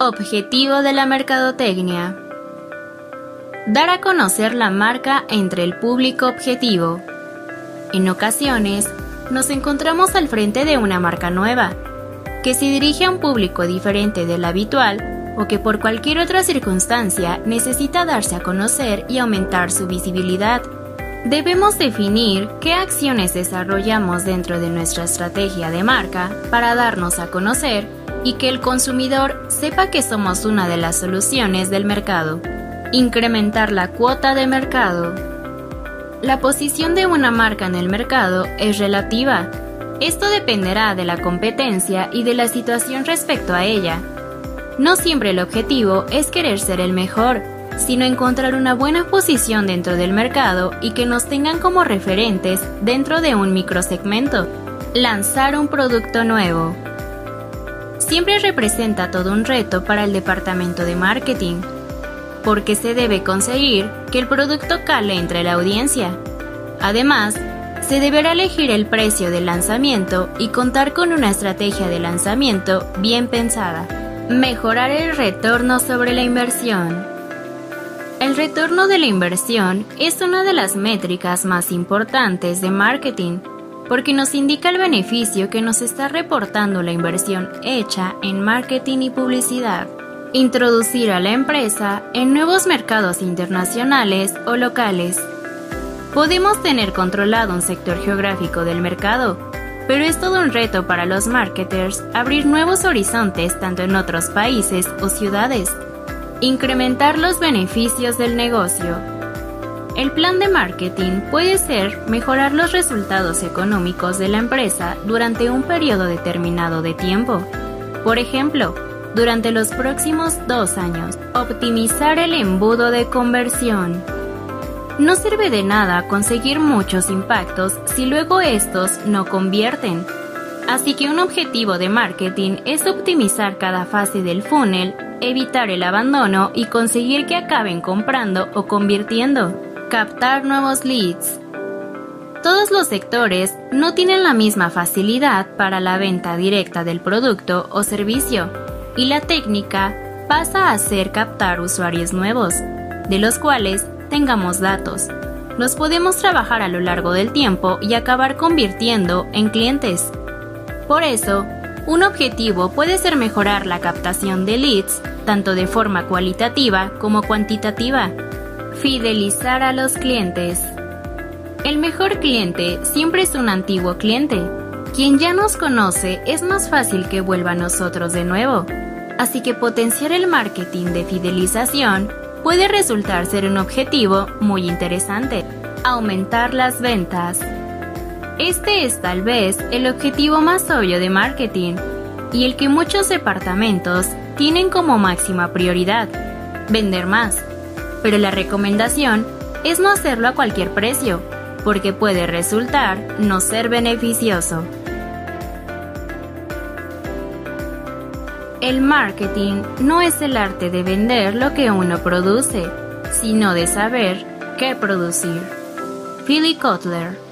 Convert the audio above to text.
Objetivo de la mercadotecnia. Dar a conocer la marca entre el público objetivo. En ocasiones, nos encontramos al frente de una marca nueva, que se dirige a un público diferente del habitual o que por cualquier otra circunstancia necesita darse a conocer y aumentar su visibilidad. Debemos definir qué acciones desarrollamos dentro de nuestra estrategia de marca para darnos a conocer y que el consumidor sepa que somos una de las soluciones del mercado. Incrementar la cuota de mercado. La posición de una marca en el mercado es relativa. Esto dependerá de la competencia y de la situación respecto a ella. No siempre el objetivo es querer ser el mejor, sino encontrar una buena posición dentro del mercado y que nos tengan como referentes dentro de un microsegmento. Lanzar un producto nuevo siempre representa todo un reto para el departamento de marketing, porque se debe conseguir que el producto cale entre la audiencia. Además, se deberá elegir el precio del lanzamiento y contar con una estrategia de lanzamiento bien pensada. Mejorar el retorno sobre la inversión. El retorno de la inversión es una de las métricas más importantes de marketing porque nos indica el beneficio que nos está reportando la inversión hecha en marketing y publicidad. Introducir a la empresa en nuevos mercados internacionales o locales. Podemos tener controlado un sector geográfico del mercado, pero es todo un reto para los marketers abrir nuevos horizontes tanto en otros países o ciudades. Incrementar los beneficios del negocio el plan de marketing puede ser mejorar los resultados económicos de la empresa durante un periodo determinado de tiempo. Por ejemplo, durante los próximos dos años, optimizar el embudo de conversión. No sirve de nada conseguir muchos impactos si luego estos no convierten. Así que un objetivo de marketing es optimizar cada fase del funnel, evitar el abandono y conseguir que acaben comprando o convirtiendo. Captar nuevos leads. Todos los sectores no tienen la misma facilidad para la venta directa del producto o servicio, y la técnica pasa a ser captar usuarios nuevos, de los cuales tengamos datos. Los podemos trabajar a lo largo del tiempo y acabar convirtiendo en clientes. Por eso, un objetivo puede ser mejorar la captación de leads, tanto de forma cualitativa como cuantitativa Fidelizar a los clientes. El mejor cliente siempre es un antiguo cliente. Quien ya nos conoce es más fácil que vuelva a nosotros de nuevo. Así que potenciar el marketing de fidelización puede resultar ser un objetivo muy interesante. Aumentar las ventas. Este es tal vez el objetivo más obvio de marketing y el que muchos departamentos tienen como máxima prioridad. Vender más pero la recomendación es no hacerlo a cualquier precio, porque puede resultar no ser beneficioso. El marketing no es el arte de vender lo que uno produce, sino de saber qué producir. Philly Kotler